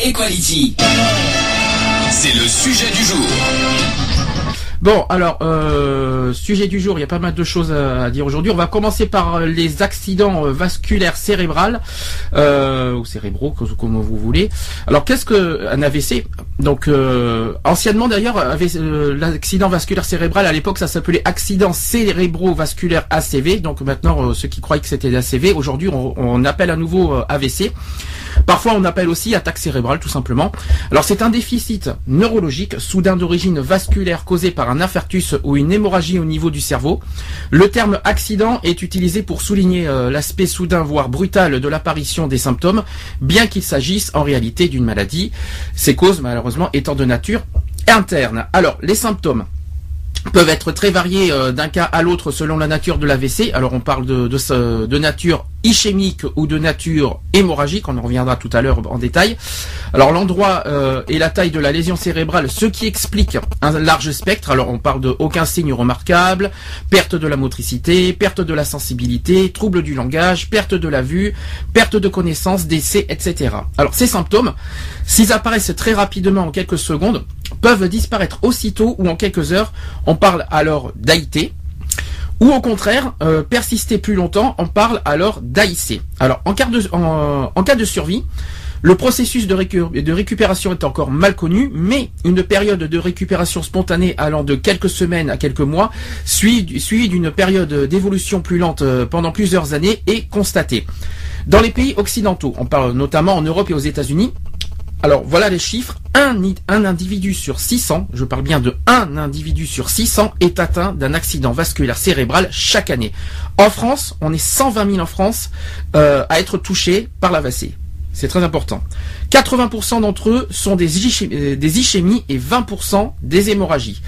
Equality. C'est le sujet du jour. Bon, alors, euh, sujet du jour, il y a pas mal de choses à, dire aujourd'hui. On va commencer par les accidents euh, vasculaires cérébrales, euh, ou cérébraux, comme, vous voulez. Alors, qu'est-ce qu'un AVC Donc, euh, anciennement d'ailleurs, euh, l'accident vasculaire cérébral, à l'époque, ça s'appelait accident cérébrovasculaire ACV. Donc maintenant, euh, ceux qui croyaient que c'était des ACV, aujourd'hui, on, appelle à nouveau euh, AVC. Parfois, on appelle aussi attaque cérébrale, tout simplement. Alors, c'est un déficit neurologique, soudain d'origine vasculaire causé par un infarctus ou une hémorragie au niveau du cerveau. Le terme accident est utilisé pour souligner euh, l'aspect soudain, voire brutal de l'apparition des symptômes, bien qu'il s'agisse en réalité d'une maladie. Ces causes, malheureusement, étant de nature interne. Alors, les symptômes peuvent être très variés euh, d'un cas à l'autre selon la nature de l'AVC. Alors on parle de, nature ischémique ou de nature hémorragique, on en reviendra tout à l'heure en détail. Alors l'endroit euh, et la taille de la lésion cérébrale, ce qui explique un large spectre. Alors on parle de aucun signe remarquable, perte de la motricité, perte de la sensibilité, trouble du langage, perte de la vue, perte de connaissance, décès, etc. Alors ces symptômes, s'ils apparaissent très rapidement en quelques secondes, peuvent disparaître aussitôt ou en quelques heures. On parle alors d'AIT. Ou au contraire, euh, persister plus longtemps, on parle alors d'AIC. Alors en cas de, survie, le processus de, récu- de récupération est encore mal connu, mais une période de récupération spontanée allant de quelques semaines à quelques mois, suivi suivi d'une période d'évolution plus lente euh, pendant plusieurs années, est constatée. Dans les pays occidentaux, on parle notamment en Europe et aux États-Unis, alors voilà les chiffres. Un, individu sur 600, je parle bien de un individu sur 600, est atteint d'un accident vasculaire cérébral chaque année. En France, on est 120 000 en France euh, à être touchés par l'AVC. C'est très important. 80% d'entre eux sont des, euh, des ischémies et 20% des hémorragies.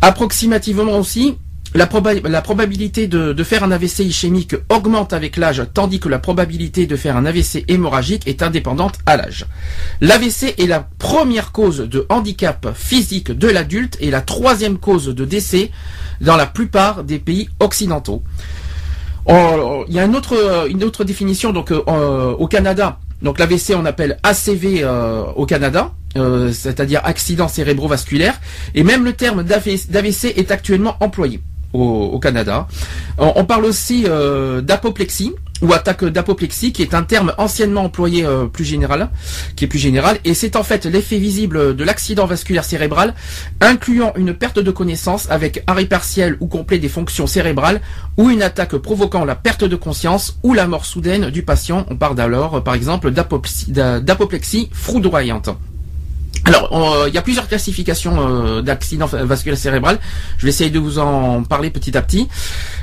Approximativement aussi, la, proba- la probabilité de, faire un AVC ischémique augmente avec l'âge, tandis que la probabilité de faire un AVC hémorragique est indépendante à l'âge. L'AVC est la première cause de handicap physique de l'adulte et la troisième cause de décès dans la plupart des pays occidentaux. Il y a une autre, euh, une autre définition donc euh, au Canada. Donc l'AVC on appelle ACV euh, au Canada, c'est-à-dire accident cérébrovasculaire, et même le terme d'AVC est actuellement employé au, Canada. On, on parle aussi euh, d'apoplexie ou attaque d'apoplexie, qui est un terme anciennement employé euh, plus général, qui est plus général, et c'est en fait l'effet visible de l'accident vasculaire cérébral, incluant une perte de connaissance avec arrêt partiel ou complet des fonctions cérébrales, ou une attaque provoquant la perte de conscience ou la mort soudaine du patient. On parle alors, euh, par exemple, d'apoplexie d'a- d'apoplexie foudroyante. Alors, on- il y a plusieurs classifications euh, d'accident fa- vasculaire cérébral. Je vais essayer de vous en parler petit à petit.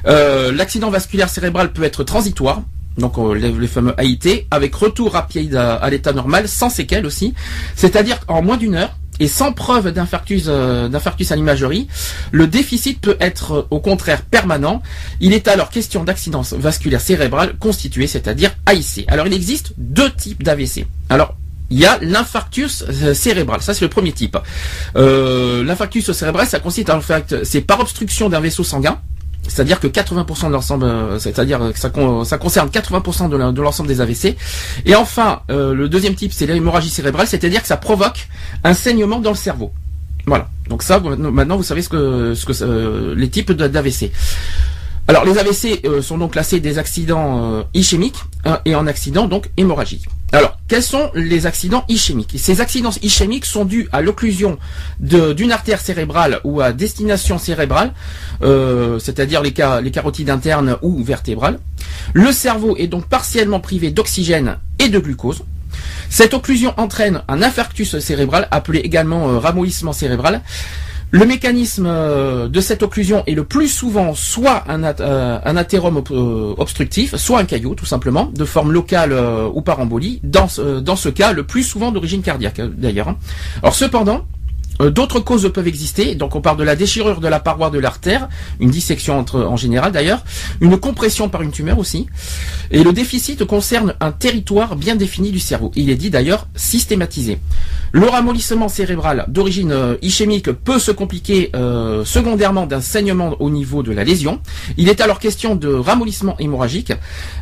Euh, L'accident vasculaire cérébral peut être transitoire. Donc euh, les, fameux AIT, avec retour rapide à, à l'état normal, sans séquelles aussi. C'est-à-dire qu'en moins d'une heure, et sans preuve d'infarctus euh, à l'imagerie, le déficit peut être euh, au contraire permanent. Il est alors question d'accident vasculaire cérébral constitué, c'est-à-dire AIC. Alors il existe deux types d'AVC. Alors il y a l'infarctus euh, cérébral. Ça, c'est le premier type. Euh, l'infarctus cérébral, ça consiste en fait, c'est par obstruction d'un vaisseau sanguin. C'est-à-dire que 80% de l'ensemble, euh, c'est-à-dire que ça, con- ça concerne 80% de l'ensemble des AVC. Et enfin, le deuxième type, c'est l'hémorragie cérébrale, c'est-à-dire que ça provoque un saignement dans le cerveau. Voilà. Donc ça, maintenant, vous savez ce que, ce que les types d'AVC. Alors les AVC sont donc classés des accidents euh, ischémiques et en accidents donc hémorragiques. Alors quels sont les accidents ischémiques? Ces accidents ischémiques sont dus à l'occlusion d'une artère cérébrale ou à destination cérébrale, euh, c'est-à-dire les carotides internes ou vertébrales. Le cerveau est donc partiellement privé d'oxygène et de glucose. Cette occlusion entraîne un infarctus cérébral, appelé également euh, ramollissement cérébral. Le mécanisme euh, de cette occlusion est le plus souvent soit un, euh, un euh, obstructif, soit un caillot tout simplement, de forme locale ou par embolie, dans, dans ce cas le plus souvent d'origine cardiaque d'ailleurs. Hein. Alors cependant, euh, d'autres causes peuvent exister. Donc on parle de la déchirure de la paroi de l'artère, une dissection entre, en général d'ailleurs, une compression par une tumeur aussi. Et le déficit concerne un territoire bien défini du cerveau. Il est dit d'ailleurs systématisé. Le ramollissement cérébral d'origine euh, ischémique peut se compliquer euh, secondairement d'un saignement au niveau de la lésion. Il est alors question de ramollissement hémorragique.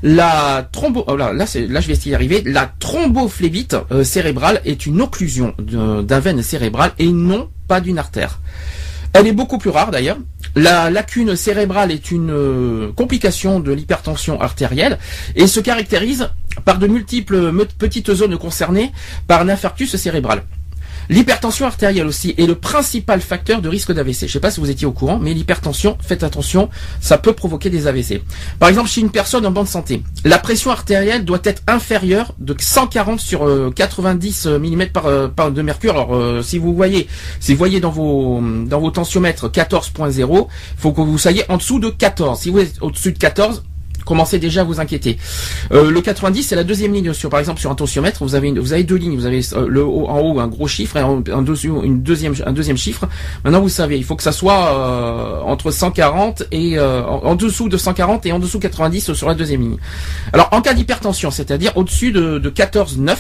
La thrombo, oh là, là, je vais essayer d'y arriver. La thrombophlébite cérébrale est une occlusion d'un veine cérébrale et une non pas d'une artère. Elle est beaucoup plus rare d'ailleurs. La lacune cérébrale est une euh, complication de l'hypertension artérielle et se caractérise par de multiples petites zones concernées par un infarctus cérébral. L'hypertension artérielle aussi est le principal facteur de risque d'AVC. Je ne sais pas si vous étiez au courant, mais l'hypertension, faites attention, ça peut provoquer des AVC. Par exemple, chez une personne en bonne santé, la pression artérielle doit être inférieure de 140 sur 90 euh, mm euh, par, de mercure. Alors, euh, si vous voyez, si vous voyez dans vos dans vos tensiomètres 14.0, il faut que vous soyez en dessous de 14. Si vous êtes au-dessus de 14, commencez déjà à vous inquiéter. Euh, le 90, c'est la deuxième ligne sur, par exemple, sur un tensiomètre, vous avez vous avez deux lignes, vous avez euh, le haut, en haut un gros chiffre et un, une deuxième un deuxième chiffre. Maintenant, vous savez, il faut que ça soit euh, entre 140 et en, dessous de 140 et en dessous de 90 sur la deuxième ligne. Alors, en cas d'hypertension, c'est-à-dire au-dessus de, de 14,9,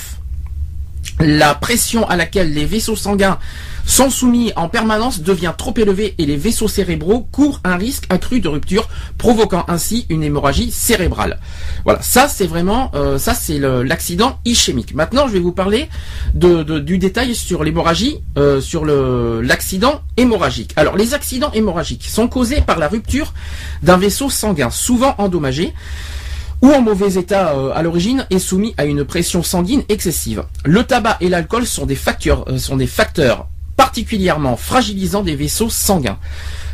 la pression à laquelle les vaisseaux sanguins sont soumis en permanence devient trop élevé et les vaisseaux cérébraux courent un risque accru de rupture, provoquant ainsi une hémorragie cérébrale. Voilà, ça c'est vraiment, euh, ça c'est l'accident ischémique. Maintenant, je vais vous parler du détail sur l'hémorragie, euh, sur l'accident hémorragique. Alors, les accidents hémorragiques sont causés par la rupture d'un vaisseau sanguin, souvent endommagé ou en mauvais état euh, à l'origine est soumis à une pression sanguine excessive. Le tabac et l'alcool sont des facteurs, sont des facteurs particulièrement fragilisant des vaisseaux sanguins.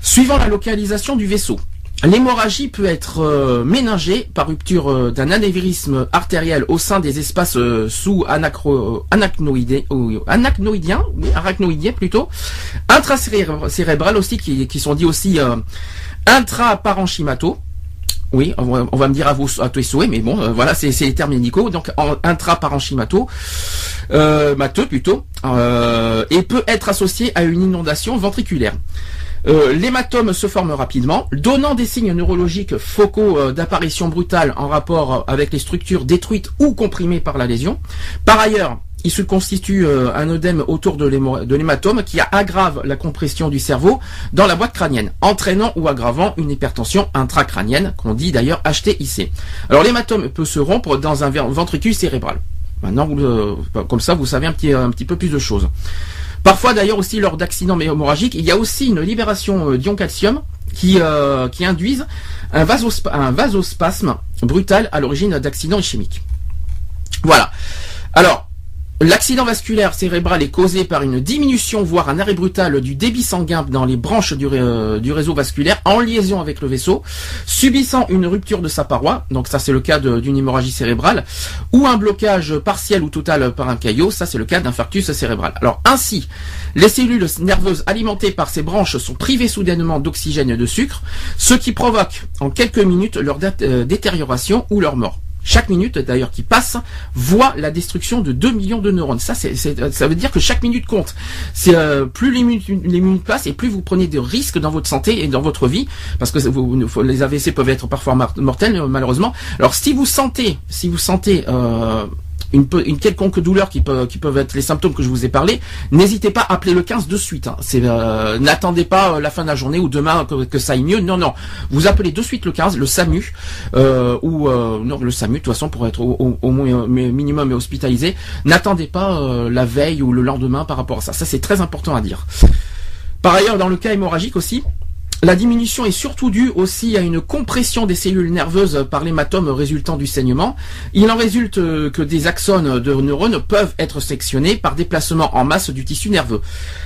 Suivant la localisation du vaisseau, L'hémorragie peut être euh, méningée par rupture euh, d'un anévrisme artériel au sein des espaces euh, sous anachnoïdiens, arachnoïdiens plutôt, intracérébral aussi qui, sont dits aussi intraparenchymataux, oui, on va, me dire à vous à tous les souhaits, mais bon, euh, voilà, c'est les termes médicaux. Donc intraparenchymato, euh, mateux plutôt, euh, et peut être associé à une inondation ventriculaire. Euh, l'hématome se forme rapidement, donnant des signes neurologiques focaux d'apparition brutale en rapport avec les structures détruites ou comprimées par la lésion. Par ailleurs, il se constitue euh, un œdème autour de l'hématome qui aggrave la compression du cerveau dans la boîte crânienne, entraînant ou aggravant une hypertension intracrânienne, qu'on dit d'ailleurs HTIC. Alors l'hématome peut se rompre dans un ventricule cérébral. Maintenant, euh, comme ça, vous savez un petit, un petit peu plus de choses. Parfois, d'ailleurs, aussi lors d'accidents hémorragiques, il y a aussi une libération euh, d'ion calcium qui, qui induisent un, vasospasme brutal à l'origine d'accidents ischémiques. Voilà. Alors, L'accident vasculaire cérébral est causé par une diminution, voire un arrêt brutal du débit sanguin dans les branches du, euh, réseau vasculaire en liaison avec le vaisseau, subissant une rupture de sa paroi, donc ça c'est le cas d'une hémorragie cérébrale, ou un blocage partiel ou total par un caillot, ça c'est le cas d'infarctus cérébral. Alors ainsi, les cellules nerveuses alimentées par ces branches sont privées soudainement d'oxygène et de sucre, ce qui provoque en quelques minutes leur euh, détérioration ou leur mort chaque minute d'ailleurs qui passe voit la destruction de 2 millions de neurones. Ça, c'est, ça veut dire que chaque minute compte. C'est euh, plus les minutes, les minutes passent et plus vous prenez de risques dans votre santé et dans votre vie, parce que vous, les AVC peuvent être parfois mortels malheureusement. Alors si vous sentez, si vous sentez euh, une, quelconque douleur qui, peut, qui peuvent être les symptômes que je vous ai parlé, n'hésitez pas à appeler le 15 de suite. Hein. Euh, n'attendez pas euh, la fin de la journée ou demain que, ça aille mieux. Non, non. Vous appelez de suite le 15, le SAMU, euh, ou non, le SAMU, de toute façon, pour être au, au, minimum hospitalisé. N'attendez pas la veille ou le lendemain par rapport à ça. Ça, c'est très important à dire. Par ailleurs, dans le cas hémorragique aussi, la diminution est surtout due aussi à une compression des cellules nerveuses par l'hématome résultant du saignement. Il en résulte euh, que des axones de neurones peuvent être sectionnés par déplacement en masse du tissu nerveux.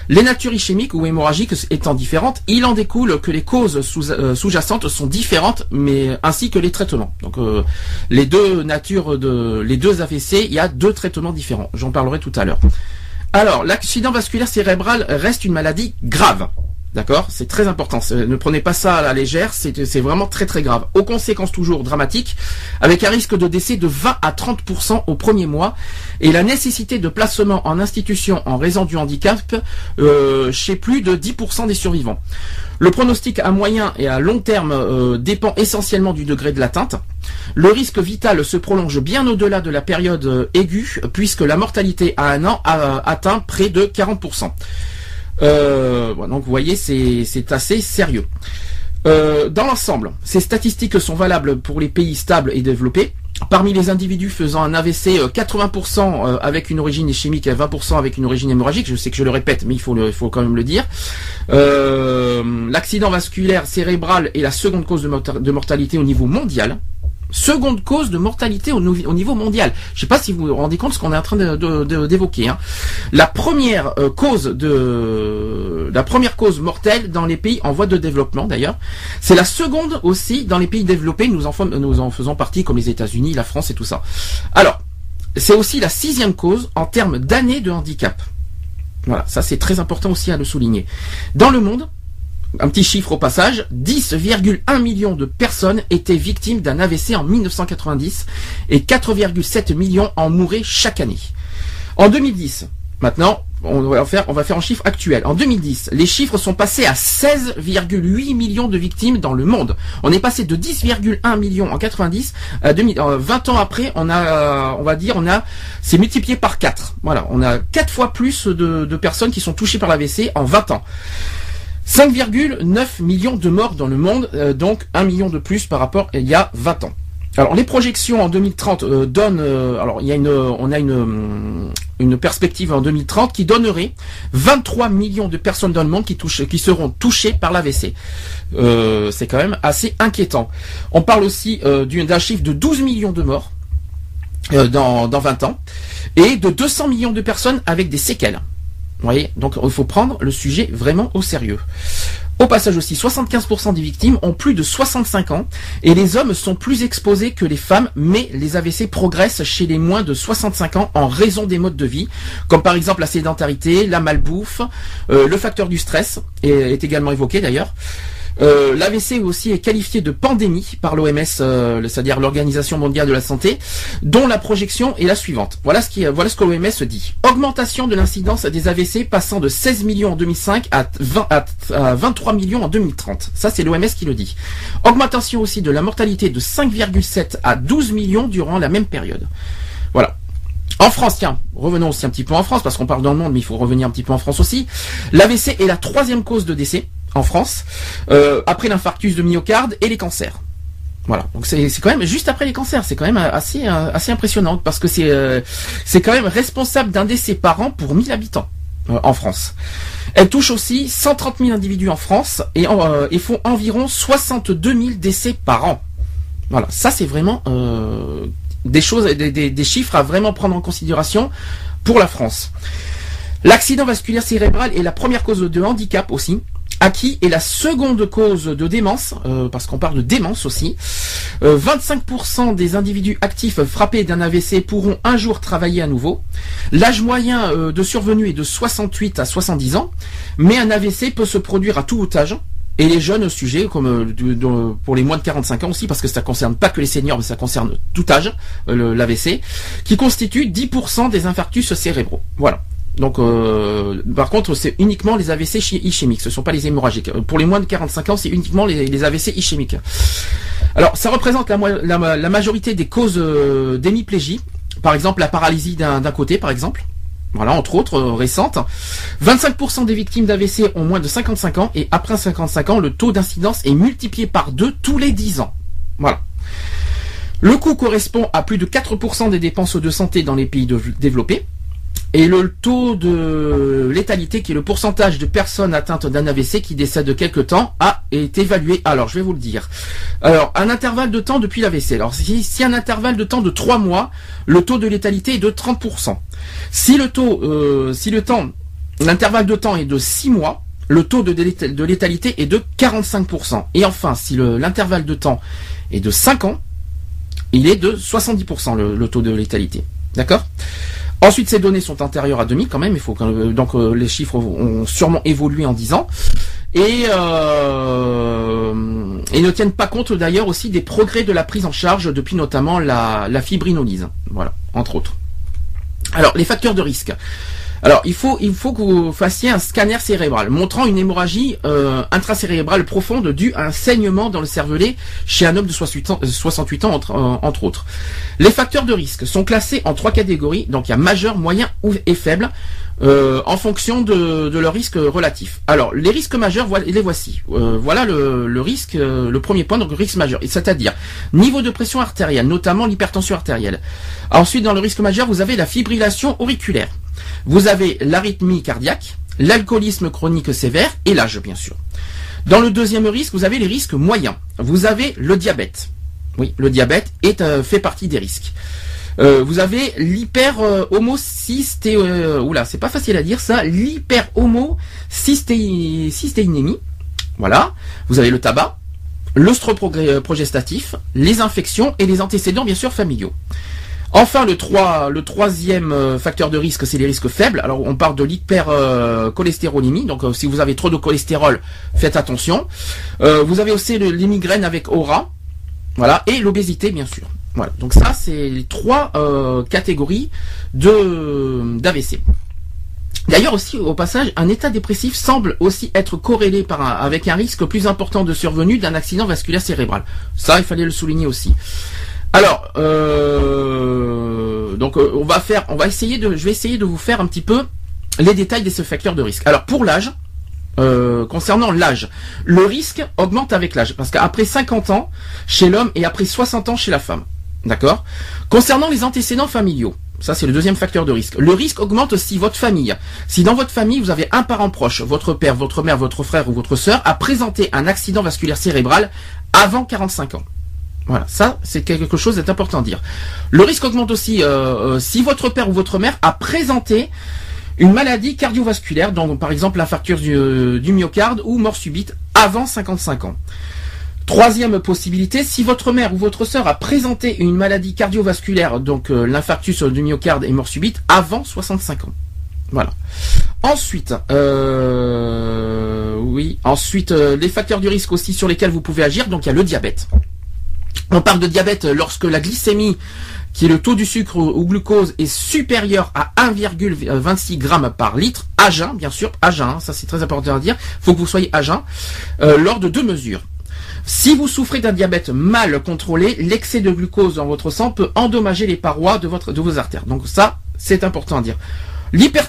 Les natures ischémiques ou hémorragiques étant différentes, il en découle que les causes euh, sous-jacentes sont différentes, mais ainsi que les traitements. Donc euh, les deux natures de les deux AVC, il y a deux traitements différents. J'en parlerai tout à l'heure. Alors, l'accident vasculaire cérébral reste une maladie grave. D'accord? C'est très important. Ne prenez pas ça à la légère, c'est vraiment très très grave. Aux conséquences toujours dramatiques, avec un risque de décès de 20 à 30% au premier mois, et la nécessité de placement en institution en raison du handicap euh, chez plus de 10% des survivants. Le pronostic à moyen et à long terme euh, dépend essentiellement du degré de l'atteinte. Le risque vital se prolonge bien au-delà de la période euh, aiguë, puisque la mortalité à un an a atteint près de 40%. Euh, donc vous voyez, c'est assez sérieux. Euh, dans l'ensemble, ces statistiques sont valables pour les pays stables et développés. Parmi les individus faisant un AVC, 80% euh, avec une origine chimique et 20% avec une origine hémorragique, je sais que je le répète, mais il faut, il faut quand même le dire. L'accident vasculaire cérébral est la seconde cause de mortalité au niveau mondial. Seconde cause de mortalité au, niveau mondial. Je ne sais pas si vous vous rendez compte de ce qu'on est en train d'évoquer. Hein. La première euh, cause de la première cause mortelle dans les pays en voie de développement d'ailleurs, c'est la seconde aussi dans les pays développés. Nous en, nous en faisons partie comme les États-Unis, la France et tout ça. Alors, c'est aussi la sixième cause en termes d'années de handicap. Voilà, ça c'est très important aussi à le souligner. Dans le monde, un petit chiffre au passage, 10,1 millions de personnes étaient victimes d'un AVC en 1990 et 4,7 millions en mouraient chaque année. En 2010, maintenant, on va faire, on va faire en chiffre actuel. En 2010, les chiffres sont passés à 16,8 millions de victimes dans le monde. On est passé de 10,1 millions en 90 à 20, ans après, on a, on va dire, on a, c'est multiplié par 4. Voilà, on a 4 fois plus de, de personnes qui sont touchées par l'AVC en 20 ans. 5,9 millions de morts dans le monde, euh, donc 1 million de plus par rapport à il y a 20 ans. Alors les projections en 2030 euh, donnent, euh, alors une, on a une, une perspective en 2030 qui donnerait 23 millions de personnes dans le monde qui seront touchées par l'AVC. c'est quand même assez inquiétant. On parle aussi d'un chiffre de 12 millions de morts dans, dans 20 ans et de 200 millions de personnes avec des séquelles. Vous voyez Donc il faut prendre le sujet vraiment au sérieux. Au passage aussi, 75% des victimes ont plus de 65 ans et les hommes sont plus exposés que les femmes, mais les AVC progressent chez les moins de 65 ans en raison des modes de vie, comme par exemple la sédentarité, la malbouffe, euh, le facteur du stress est également évoqué d'ailleurs. Euh, L'AVC aussi est qualifié de pandémie par l'OMS, euh, c'est-à-dire l'Organisation mondiale de la santé, dont la projection est la suivante. Voilà ce, que l'OMS dit. Augmentation de l'incidence des AVC passant de 16 millions en 2005 à, 20, à 23 millions en 2030. Ça, c'est l'OMS qui le dit. Augmentation aussi de la mortalité de 5,7 à 12 millions durant la même période. Voilà. En France, tiens, revenons aussi un petit peu en France, parce qu'on parle dans le monde, mais il faut revenir un petit peu en France aussi. L'AVC est la troisième cause de décès en France, euh, après l'infarctus de myocarde et les cancers. Voilà, donc c'est quand même juste après les cancers, c'est quand même assez euh, assez impressionnant parce que c'est euh, quand même responsable d'un décès par an pour 1000 habitants en France. Elle touche aussi 130 000 individus en France et, et font environ 62 000 décès par an. Voilà, ça c'est vraiment des choses, des, des chiffres à vraiment prendre en considération pour la France. L'accident vasculaire cérébral est la première cause de handicap aussi acquis est la seconde cause de démence, euh, parce qu'on parle de démence aussi. 25% euh, des individus actifs frappés d'un AVC pourront un jour travailler à nouveau. L'âge moyen euh, de survenue est de 68 à 70 ans, mais un AVC peut se produire à tout âge. Et les jeunes sujets, comme pour les moins de 45 ans aussi, parce que ça concerne pas que les seniors, mais ça concerne tout âge, l'AVC, qui constitue 10% des infarctus cérébraux. Voilà. Donc, euh, par contre, c'est uniquement les AVC ischémiques, ce ne sont pas les hémorragiques. Pour les moins de 45 ans, c'est uniquement les, AVC ischémiques. Alors, ça représente la, majorité des causes euh, d'hémiplégie, par exemple la paralysie d'un côté, par exemple. Voilà, entre autres, euh, récentes. 25% des victimes d'AVC ont moins de 55 ans, et après 55 ans, le taux d'incidence est multiplié par deux tous les 10 ans. Voilà. Le coût correspond à plus de 4% des dépenses de santé dans les pays développés. Et le taux de létalité, qui est le pourcentage de personnes atteintes d'un AVC qui décèdent de quelque temps, a été évalué. Alors, je vais vous le dire. Alors, un intervalle de temps depuis l'AVC. Alors, si, si un intervalle de temps de 3 mois, le taux de létalité est de 30%. Si le taux, euh, si le temps, l'intervalle de temps est de 6 mois, le taux de, létalité est de 45%. Et enfin, si l'intervalle de temps est de 5 ans, il est de 70% le taux de létalité. D'accord? Ensuite, ces données sont antérieures à 2000 quand même. Il faut donc euh, les chiffres ont sûrement évolué en 10 ans. et, euh, et ne tiennent pas compte d'ailleurs aussi des progrès de la prise en charge depuis notamment la, la fibrinolyse. Voilà, entre autres. Alors, les facteurs de risque. Alors, il faut, il faut que vous fassiez un scanner cérébral montrant une hémorragie euh, intracérébrale profonde due à un saignement dans le cervelet chez un homme de 68 ans, 68 ans entre, euh, entre autres. Les facteurs de risque sont classés en trois catégories, donc il y a majeur, moyen et faible, euh, en fonction de, de leur risque relatif. Alors, les risques majeurs, voilà- les voici. Euh, voilà le, le risque, euh, le premier point, donc risque majeur, c'est-à-dire niveau de pression artérielle, notamment l'hypertension artérielle. Ensuite, dans le risque majeur, vous avez la fibrillation auriculaire. Vous avez l'arythmie cardiaque, l'alcoolisme chronique sévère et l'âge, bien sûr. Dans le deuxième risque, vous avez les risques moyens. Vous avez le diabète. Oui, le diabète est, fait partie des risques. Euh, vous avez l'hyper euh, euh, c'est pas facile à dire ça. L'hyper homocystéinémie. Voilà. Vous avez le tabac, l'œstroprogestatif, les infections et les antécédents, bien sûr, familiaux. Enfin, le, 3, le troisième euh, facteur de risque, c'est les risques faibles. Alors, on parle de l'hypercholestérolémie. Donc, euh, si vous avez trop de cholestérol, faites attention. Euh, vous avez aussi le- les migraines avec aura. Voilà. Et l'obésité, bien sûr. Voilà. Donc, ça, c'est les trois euh, catégories de d'AVC. D'ailleurs aussi, au passage, un état dépressif semble aussi être corrélé par un- avec un risque plus important de survenue d'un accident vasculaire cérébral. Ça, il fallait le souligner aussi. Alors, euh, donc euh, on va faire, on va essayer de, je vais essayer de vous faire un petit peu les détails de ce facteur de risque. Alors pour l'âge, concernant l'âge, le risque augmente avec l'âge, parce qu'après 50 ans chez l'homme et après 60 ans chez la femme. D'accord Concernant les antécédents familiaux, ça c'est le deuxième facteur de risque. Le risque augmente si votre famille, si dans votre famille vous avez un parent proche, votre père, votre mère, votre frère ou votre sœur, a présenté un accident vasculaire cérébral avant 45 ans. Voilà, ça c'est quelque chose d'important à dire. Le risque augmente aussi euh, euh, si votre père ou votre mère a présenté une maladie cardiovasculaire, donc par exemple l'infarctus du, du myocarde ou mort subite avant 55 ans. Troisième possibilité, si votre mère ou votre sœur a présenté une maladie cardiovasculaire, donc euh, l'infarctus du myocarde et mort subite, avant 65 ans. Voilà. Ensuite, euh, oui, ensuite euh, les facteurs du risque aussi sur lesquels vous pouvez agir, donc il y a le diabète. On parle de diabète lorsque la glycémie, qui est le taux du sucre ou glucose, est supérieur à 1,26 grammes par litre, à jeun, bien sûr, à jeun, hein, ça c'est très important à dire, faut que vous soyez à jeun, lors de deux mesures. Si vous souffrez d'un diabète mal contrôlé, l'excès de glucose dans votre sang peut endommager les parois de, vos artères. Donc ça, c'est important à dire.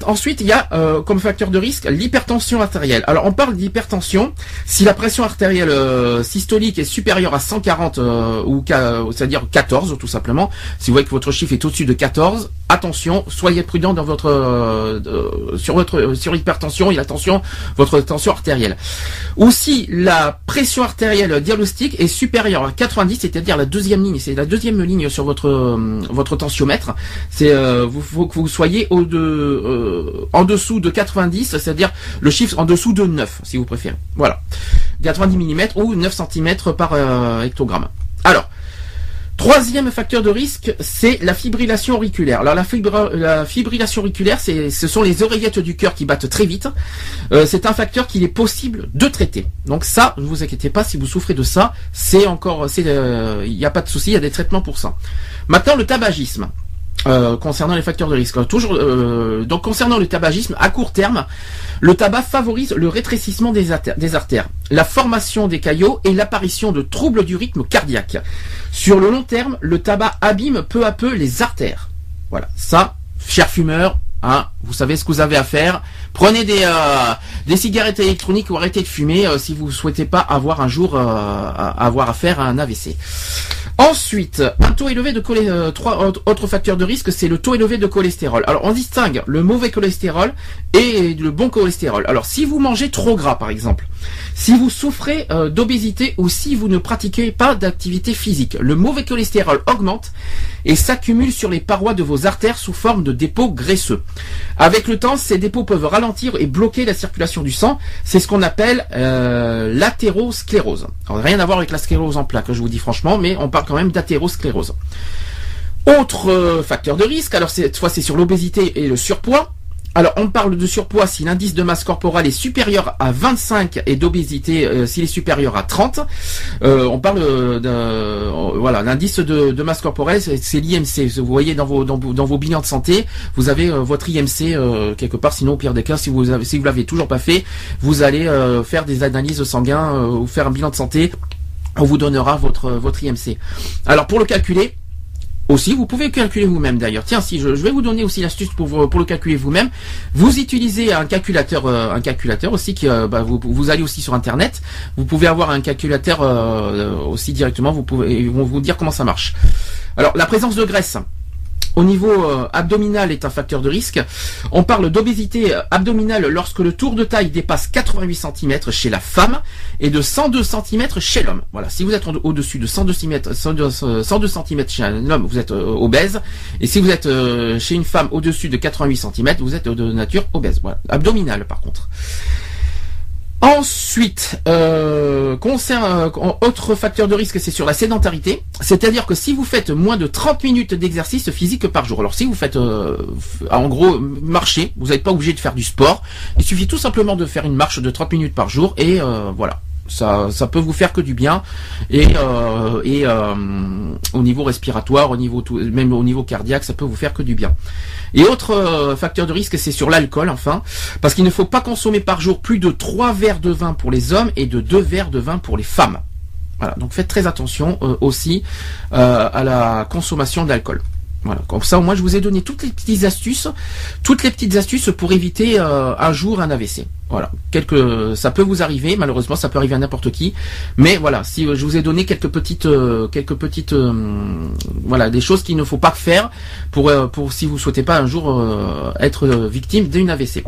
Ensuite, il y a euh, comme facteur de risque l'hypertension artérielle. Alors, on parle d'hypertension si la pression artérielle euh, systolique est supérieure à 140 euh, ou c'est-à-dire 14 tout simplement. Si vous voyez que votre chiffre est au-dessus de 14, attention, soyez prudent dans votre sur votre sur l'hypertension et attention votre tension artérielle. Ou si la pression artérielle diagnostique est supérieure à 90, c'est-à-dire la deuxième ligne, c'est la deuxième ligne sur votre votre tensiomètre, c'est faut que vous soyez au de euh, en dessous de 90, c'est-à-dire le chiffre en dessous de 9 si vous préférez. Voilà. 90 mm ou 9 cm par euh, hectogramme. Alors, Troisième facteur de risque, c'est la fibrillation auriculaire. Alors la, fibrillation auriculaire, ce sont les oreillettes du cœur qui battent très vite. Euh, c'est un facteur qu'il est possible de traiter. Donc ça, ne vous inquiétez pas, si vous souffrez de ça, c'est encore, il n'y a pas de souci, il y a des traitements pour ça. Maintenant, le tabagisme. Euh, concernant les facteurs de risque. Toujours, euh, donc concernant le tabagisme, à court terme, le tabac favorise le rétrécissement des, artères- la formation des caillots et l'apparition de troubles du rythme cardiaque. Sur le long terme, le tabac abîme peu à peu les artères. Voilà, ça, chers fumeurs, hein, vous savez ce que vous avez à faire. Prenez des, euh, cigarettes électroniques ou arrêtez de fumer euh, si vous souhaitez pas avoir un jour euh, à- avoir affaire à un AVC. Ensuite, un taux élevé de cholé- euh, trois autres- autres facteurs de risque, c'est le taux élevé de cholestérol. Alors, on distingue le mauvais cholestérol et le bon cholestérol. Alors, si vous mangez trop gras, par exemple, si vous souffrez euh, d'obésité ou si vous ne pratiquez pas d'activité physique, le mauvais cholestérol augmente et s'accumule sur les parois de vos artères sous forme de dépôts graisseux. Avec le temps, ces dépôts peuvent ralentir et bloquer la circulation du sang. C'est ce qu'on appelle euh, l'athérosclérose. Rien à voir avec la sclérose en plaques, je vous dis franchement, mais on parle quand même d'athérosclérose. Autre euh, facteur de risque, alors cette fois c'est sur l'obésité et le surpoids. Alors, on parle de surpoids si l'indice de masse corporelle est supérieur à 25 et d'obésité euh, s'il est supérieur à 30. Euh, on parle euh, de voilà l'indice de, masse corporelle, c'est l'IMC. Vous voyez dans vos, dans, vos bilans de santé, vous avez votre IMC quelque part. Sinon, au pire des cas, si vous avez, si vous l'avez toujours pas fait, vous allez faire des analyses sanguines ou faire un bilan de santé. On vous donnera votre votre IMC. Alors pour le calculer, aussi, vous pouvez calculer vous-même d'ailleurs. Tiens, si je, vais vous donner aussi l'astuce pour, pour le calculer vous-même. Vous utilisez un calculateur, euh, un calculateur aussi qui, euh, bah, vous, vous allez aussi sur internet. Vous pouvez avoir un calculateur euh, aussi directement. Vous pouvez, ils vont vous dire comment ça marche. Alors, la présence de graisse au niveau euh, abdominal est un facteur de risque. On parle d'obésité euh, abdominale lorsque le tour de taille dépasse 88 cm chez la femme et de 102 cm chez l'homme. Voilà, si vous êtes au-dessus de 102 cm, 102, cm chez un homme, vous êtes euh, obèse. Et si vous êtes chez une femme au-dessus de 88 cm, vous êtes de nature obèse. Voilà, abdominale par contre. Ensuite, euh, autre facteur de risque, c'est sur la sédentarité. C'est-à-dire que si vous faites moins de 30 minutes d'exercice physique par jour, alors si vous faites euh, en gros marcher, vous n'êtes pas obligé de faire du sport. Il suffit tout simplement de faire une marche de 30 minutes par jour et euh, voilà ça, peut vous faire que du bien et, euh, euh, au niveau respiratoire, au niveau même au niveau cardiaque, ça peut vous faire que du bien. Et autre euh, facteur de risque, c'est sur l'alcool, enfin, parce qu'il ne faut pas consommer par jour plus de 3 verres de vin pour les hommes et de 2 verres de vin pour les femmes. Voilà, donc faites très attention aussi à la consommation d'alcool. Voilà, comme ça, moi, je vous ai donné toutes les petites astuces, toutes les petites astuces pour éviter euh, un jour un AVC. Voilà, quelques, ça peut vous arriver, malheureusement, ça peut arriver à n'importe qui, mais voilà, si je vous ai donné quelques petites, euh, quelques petites, euh, voilà, des choses qu'il ne faut pas faire pour, pour si vous souhaitez pas un jour être victime d'une AVC.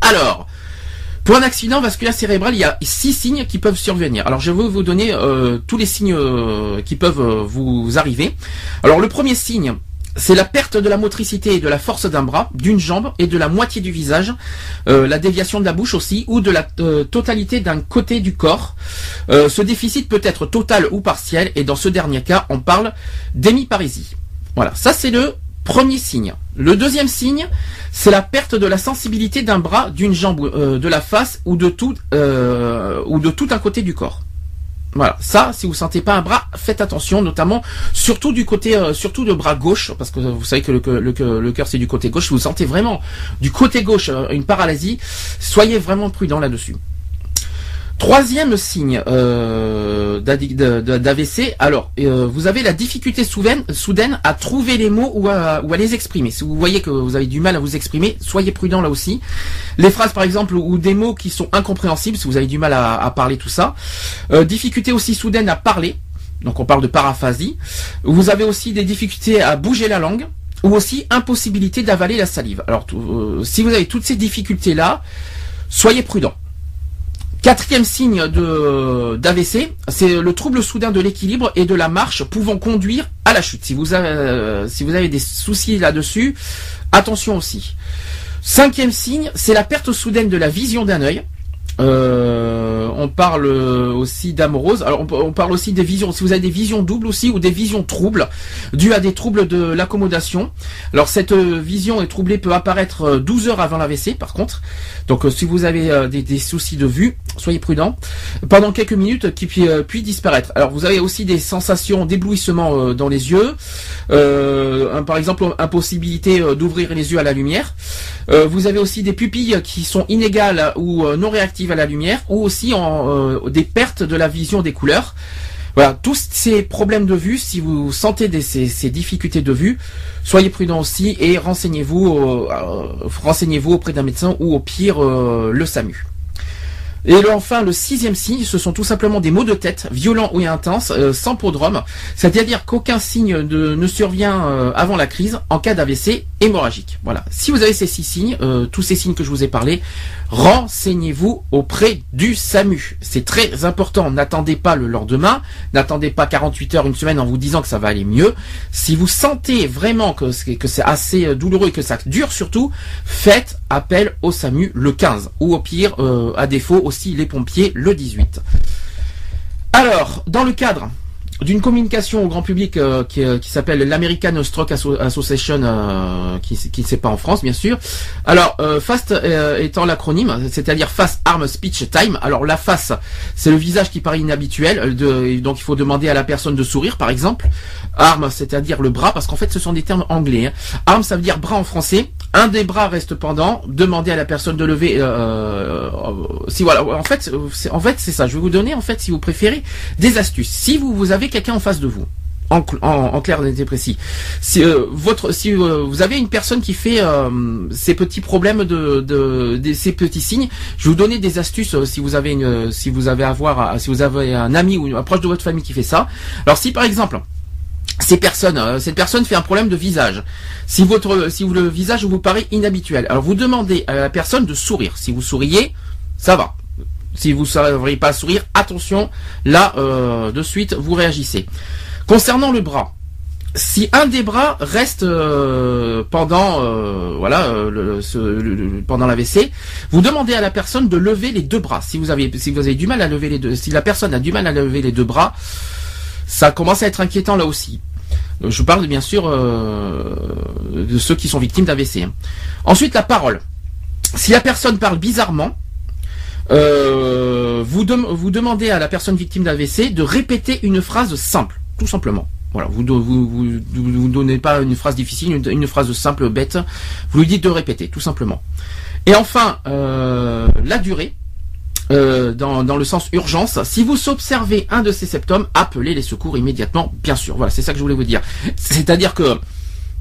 Alors, pour un accident vasculaire cérébral, il y a six signes qui peuvent survenir. Alors je vais vous donner euh, tous les signes euh, qui peuvent euh, vous arriver. Alors le premier signe, c'est la perte de la motricité et de la force d'un bras, d'une jambe et de la moitié du visage, la déviation de la bouche aussi, ou de la totalité d'un côté du corps. ce déficit peut être total ou partiel, et dans ce dernier cas, on parle d'hémiparésie. Voilà, ça c'est le premier signe. Le deuxième signe, c'est la perte de la sensibilité d'un bras, d'une jambe, euh, de la face ou de tout euh, ou de tout un côté du corps. Voilà, ça, si vous sentez pas un bras, faites attention, notamment surtout du côté, euh, surtout de bras gauche, parce que vous savez que le, le, le cœur c'est du côté gauche. Si vous sentez vraiment du côté gauche une paralysie, soyez vraiment prudent là-dessus. Troisième signe euh, d'AVC, alors euh, vous avez la difficulté soudaine, soudaine à trouver les mots ou à, ou à, les exprimer. Si vous voyez que vous avez du mal à vous exprimer, soyez prudent là aussi. Les phrases par exemple ou des mots qui sont incompréhensibles, si vous avez du mal à, à parler tout ça. Euh, difficulté aussi soudaine à parler, donc on parle de paraphasie. Vous avez aussi des difficultés à bouger la langue ou aussi impossibilité d'avaler la salive. Alors euh, si vous avez toutes ces difficultés là, soyez prudent. Quatrième signe d'AVC, c'est le trouble soudain de l'équilibre et de la marche pouvant conduire à la chute. Si vous avez, euh, si vous avez des soucis là-dessus, attention aussi. Cinquième signe, c'est la perte soudaine de la vision d'un œil. Euh, on parle aussi d'amorose. Alors on, parle aussi des visions. Si vous avez des visions doubles aussi ou des visions troubles dues à des troubles de l'accommodation. Alors cette euh, vision est troublée peut apparaître 12 euh, heures avant l'AVC par contre. Donc si vous avez des, soucis de vue, soyez prudent. Pendant quelques minutes qui puis, puis disparaître. Alors vous avez aussi des sensations d'éblouissement dans les yeux. par exemple impossibilité d'ouvrir les yeux à la lumière. vous avez aussi des pupilles qui sont inégales ou non réactives à la lumière ou aussi euh, des pertes de la vision des couleurs. Voilà, tous ces problèmes de vue, si vous sentez ces, difficultés de vue, soyez prudent aussi et renseignez-vous euh, euh, renseignez-vous auprès d'un médecin ou au pire le SAMU. Et enfin, le sixième signe, ce sont tout simplement des maux de tête, violents ou intenses, sans prodrome, c'est-à-dire qu'aucun signe ne survient avant la crise en cas d'AVC hémorragique. Voilà. Si vous avez ces six signes, tous ces signes que je vous ai parlé, renseignez-vous auprès du SAMU. C'est très important. N'attendez pas le lendemain, n'attendez pas 48 heures, une semaine en vous disant que ça va aller mieux. Si vous sentez vraiment que c'est assez euh, douloureux et que ça dure surtout, faites appel au SAMU le 15 ou au pire, euh, à défaut aussi les pompiers le 18. Alors, dans le cadre d'une communication au grand public euh, qui, euh, qui s'appelle l'American Stroke Association, euh, qui qui ne sait pas en France bien sûr. Alors FAST étant l'acronyme, c'est-à-dire Fast Arm Speech Time. Alors la face, c'est le visage qui paraît inhabituel, de, donc il faut demander à la personne de sourire par exemple. Arm, c'est-à-dire le bras, parce qu'en fait ce sont des termes anglais. Hein. Arm, ça veut dire bras en français. Un des bras reste pendant. Demandez à la personne de lever. si voilà, en fait, en fait c'est ça. Je vais vous donner en fait, si vous préférez, des astuces. Si vous avez quelqu'un en face de vous. En, en, clair et précis. Si euh, euh, vous avez une personne qui fait euh, ces petits problèmes de, ces petits signes, je vais vous donner des astuces si vous avez une, si vous avez si vous avez un ami ou une proche de votre famille qui fait ça. Alors si par exemple ces personnes, cette personne fait un problème de visage. Si votre, si le visage vous paraît inhabituel, alors vous demandez à la personne de sourire. Si vous souriez, ça va. Si vous ne savez pas sourire, attention, là, euh, de suite, vous réagissez. Concernant le bras, si un des bras reste euh, pendant euh, voilà pendant l'AVC, vous demandez à la personne de lever les deux bras. Si vous avez si vous avez du mal à lever les deux, si la personne a du mal à lever les deux bras, ça commence à être inquiétant là aussi. Je parle bien sûr de ceux qui sont victimes d'AVC. Hein. Ensuite la parole. Si la personne parle bizarrement, euh, vous, demandez à la personne victime d'AVC de répéter une phrase simple, tout simplement. Voilà, vous vous, vous, donnez pas une phrase difficile, une, phrase simple, bête. Vous lui dites de répéter, tout simplement. Et enfin, euh, la durée. Euh, dans, le sens urgence. Si vous observez un de ces symptômes, appelez les secours immédiatement, bien sûr. Voilà, c'est ça que je voulais vous dire. C'est-à-dire que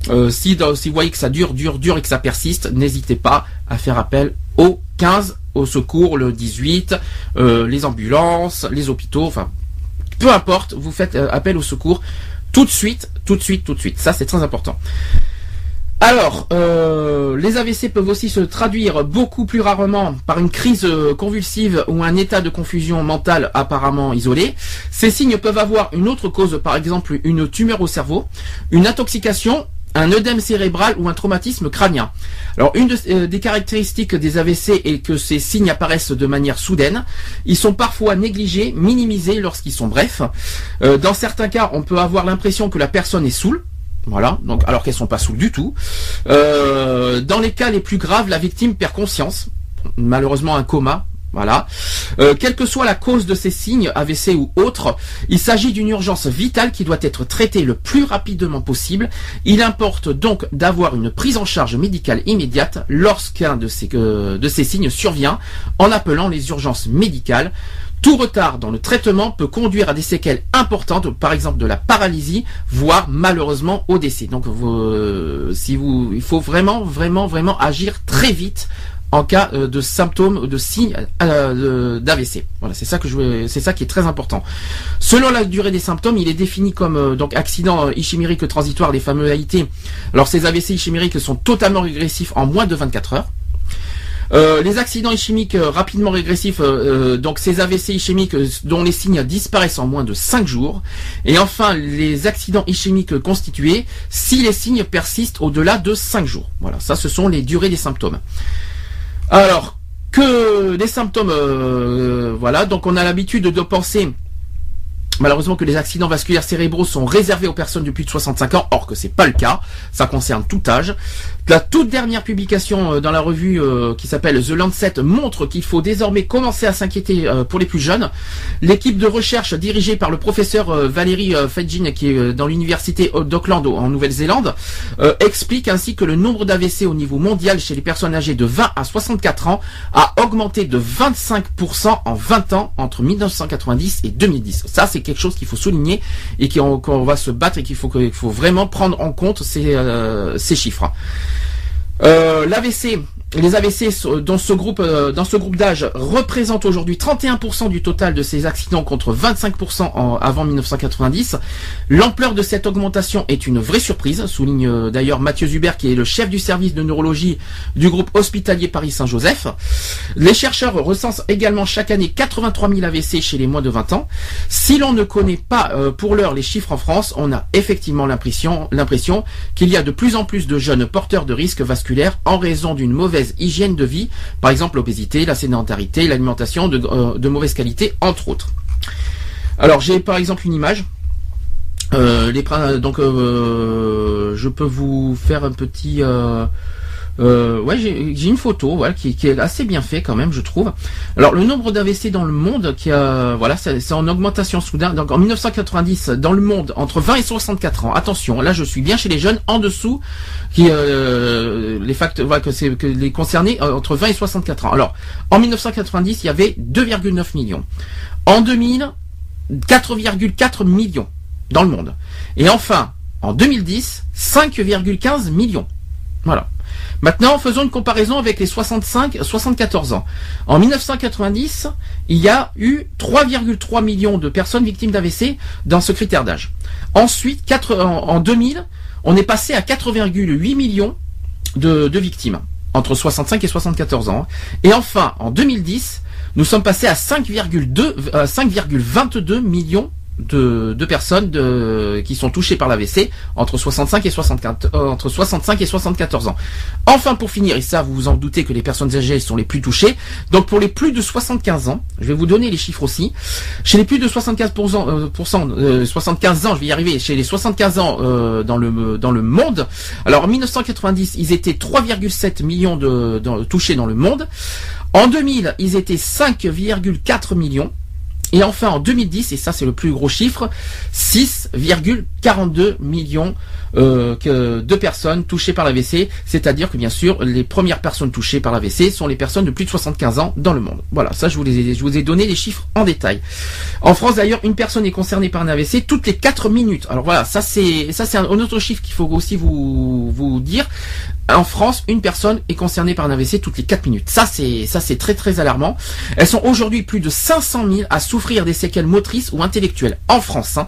euh, si, vous voyez que ça dure, dure, dure et que ça persiste, n'hésitez pas à faire appel au 15 au secours, le 18, euh, les ambulances, les hôpitaux, enfin, peu importe, vous faites appel au secours tout de suite, tout de suite, tout de suite. Ça, c'est très important. Alors, euh, les AVC peuvent aussi se traduire beaucoup plus rarement par une crise convulsive ou un état de confusion mentale apparemment isolé. Ces signes peuvent avoir une autre cause, par exemple une tumeur au cerveau, une intoxication un œdème cérébral ou un traumatisme crânien. Alors une euh, des caractéristiques des AVC est que ces signes apparaissent de manière soudaine. Ils sont parfois négligés, minimisés lorsqu'ils sont brefs. Euh, dans certains cas, on peut avoir l'impression que la personne est saoule. Voilà, alors qu'elles sont pas saoules du tout. Euh, dans les cas les plus graves, la victime perd conscience, malheureusement un coma, voilà. Euh, quelle que soit la cause de ces signes, AVC ou autres, il s'agit d'une urgence vitale qui doit être traitée le plus rapidement possible. Il importe donc d'avoir une prise en charge médicale immédiate lorsqu'un de ces, euh, de ces signes survient en appelant les urgences médicales. Tout retard dans le traitement peut conduire à des séquelles importantes, par exemple de la paralysie, voire malheureusement au décès. Donc, euh, si vous, il faut vraiment, vraiment, vraiment agir très vite en cas euh, de symptômes, de signes euh, d'AVC. Voilà, c'est ça que je, c'est ça qui est très important. Selon la durée des symptômes, il est défini comme donc accident ischémique transitoire, les fameux AIT. Alors ces AVC ischémiques sont totalement régressifs en moins de 24 heures. Les accidents ischémiques rapidement régressifs, donc ces AVC ischémiques dont les signes disparaissent en moins de 5 jours. Et enfin, les accidents ischémiques constitués si les signes persistent au-delà de 5 jours. Voilà, ça ce sont les durées des symptômes. Alors, que des symptômes, euh, voilà, donc on a l'habitude de penser malheureusement que les accidents vasculaires cérébraux sont réservés aux personnes de plus de 65 ans, or que c'est pas le cas, ça concerne tout âge. La toute dernière publication euh, dans la revue euh, qui s'appelle The Lancet montre qu'il faut désormais commencer à s'inquiéter euh, pour les plus jeunes. L'équipe de recherche dirigée par le professeur Valérie Fedjin qui est dans l'université d'Auckland en Nouvelle-Zélande explique ainsi que le nombre d'AVC au niveau mondial chez les personnes âgées de 20 à 64 ans a augmenté de 25% en 20 ans entre 1990 et 2010. Ça c'est quelque chose qu'il faut souligner et qu'on va se battre et qu'il faut, vraiment prendre en compte ces chiffres. Euh, L'AVC, les AVC dans ce groupe, euh, dans ce groupe d'âge représentent aujourd'hui 31% du total de ces accidents contre 25% en, avant 1990. L'ampleur de cette augmentation est une vraie surprise, souligne euh, d'ailleurs Mathieu Zuber qui est le chef du service de neurologie du groupe hospitalier Paris-Saint-Joseph. Les chercheurs recensent également chaque année 83 000 AVC chez les moins de 20 ans. Si l'on ne connaît pas pour l'heure les chiffres en France, on a effectivement l'impression qu'il y a de plus en plus de jeunes porteurs de risques vasculaires en raison d'une mauvaise hygiène de vie, par exemple l'obésité, la sédentarité, l'alimentation de, euh, de mauvaise qualité, entre autres. Alors j'ai par exemple une image Euh, donc, je peux vous faire un petit. Euh, ouais, j'ai une photo, voilà, qui, qui, est assez bien fait quand même, je trouve. Alors le nombre d'AVC dans le monde, qui a, voilà, c'est en augmentation soudain. Donc en 1990, dans le monde, entre 20 et 64 ans. Attention, là je suis bien chez les jeunes, en dessous, qui euh, les facteurs, voilà, que c'est que les concernés euh, entre 20 et 64 ans. Alors en 1990, il y avait 2,9 millions. En 2000, 4,4 millions dans le monde. Et enfin, en 2010, 5,15 millions. Voilà. Maintenant, faisons une comparaison avec les 65-74 ans. En 1990, il y a eu 3,3 millions de personnes victimes d'AVC dans ce critère d'âge. Ensuite, en 2000, on est passé à 4,8 millions de, de victimes entre 65 et 74 ans. Et enfin, en 2010, nous sommes passés à 5,22 euh, millions de, de personnes de, qui sont touchées par l'AVC entre 65 et 64 euh, entre 65 et 74 ans. Enfin pour finir, et ça vous vous en doutez que les personnes âgées sont les plus touchées. Donc pour les plus de 75 ans, je vais vous donner les chiffres aussi. Chez les plus de 75% euh, 75 euh, ans, je vais y arriver. Chez les 75 ans dans le dans le monde. Alors en 1990, ils étaient 3,7 millions de, de touchés dans le monde. En 2000, ils étaient 5,4 millions. Et enfin, en 2010, et ça c'est le plus gros chiffre, 6,42 millions euh, de personnes touchées par l'AVC. C'est-à-dire que bien sûr, les premières personnes touchées par l'AVC sont les personnes de plus de 75 ans dans le monde. Voilà, ça je vous, ai, donné les chiffres en détail. En France d'ailleurs, une personne est concernée par un AVC toutes les 4 minutes. Alors voilà, ça c'est un autre chiffre qu'il faut aussi vous dire. En France, une personne est concernée par un AVC toutes les 4 minutes. Ça, c'est ça, c'est très très alarmant. Elles sont aujourd'hui plus de 500 000 à souffrir des séquelles motrices ou intellectuelles en France. Hein.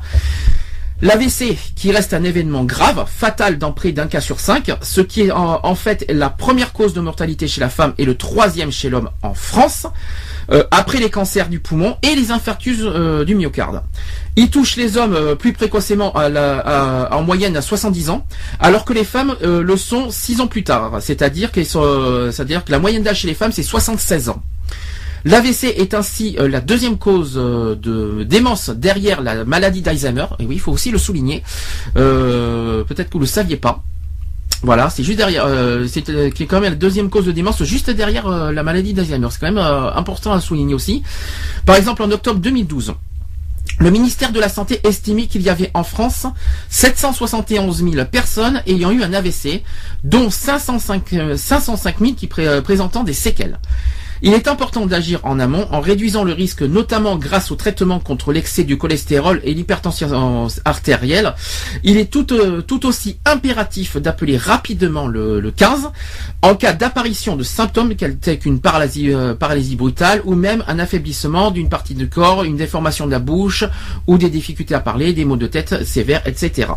L'AVC, qui reste un événement grave, fatal dans près d'un cas sur cinq, ce qui est en, fait la première cause de mortalité chez la femme et le troisième chez l'homme en France, euh, après les cancers du poumon et les infarctus euh, du myocarde. Il touche les hommes euh, plus précocement en moyenne à 70 ans, alors que les femmes le sont 6 ans plus tard. C'est-à-dire, c'est-à-dire que la moyenne d'âge chez les femmes c'est 76 ans. L'AVC est ainsi euh, la deuxième cause euh, de démence derrière la maladie d'Alzheimer. Et oui, il faut aussi le souligner. Euh, peut-être que vous le saviez pas. Voilà, c'est juste derrière, c'est quand même la deuxième cause de démence, juste derrière la maladie d'Alzheimer. C'est quand même important à souligner aussi. Par exemple, en octobre 2012, le ministère de la Santé estimait qu'il y avait en France 771 000 personnes ayant eu un AVC, dont 505, 505 000 qui présentant des séquelles. Il est important d'agir en amont en réduisant le risque notamment grâce au traitement contre l'excès du cholestérol et l'hypertension artérielle. Il est tout, euh, aussi impératif d'appeler rapidement le, 15 en cas d'apparition de symptômes tels qu'une paralysie, euh, paralysie brutale ou même un affaiblissement d'une partie du corps, une déformation de la bouche ou des difficultés à parler, des maux de tête sévères, etc.